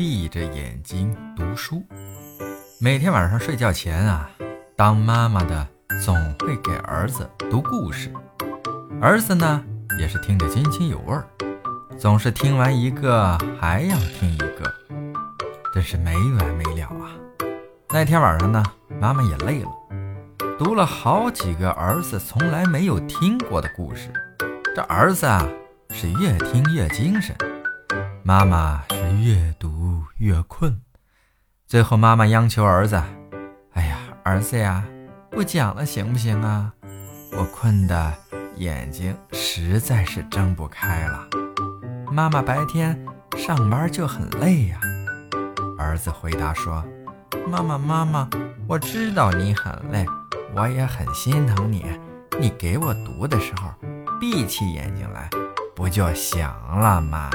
闭着眼睛读书。每天晚上睡觉前啊，当妈妈的总会给儿子读故事，儿子呢也是听得津津有味儿，总是听完一个还要听一个，真是没完没了啊。那天晚上呢，妈妈也累了，读了好几个儿子从来没有听过的故事，这儿子啊是越听越精神，妈妈是越读越困。最后，妈妈央求儿子：“哎呀，儿子呀，不讲了行不行啊？我困得眼睛实在是睁不开了。妈妈白天上班就很累呀。”儿子回答说：“妈妈，妈妈，我知道你很累，我也很心疼你。你给我读的时候，闭起眼睛来，不就行了吗？”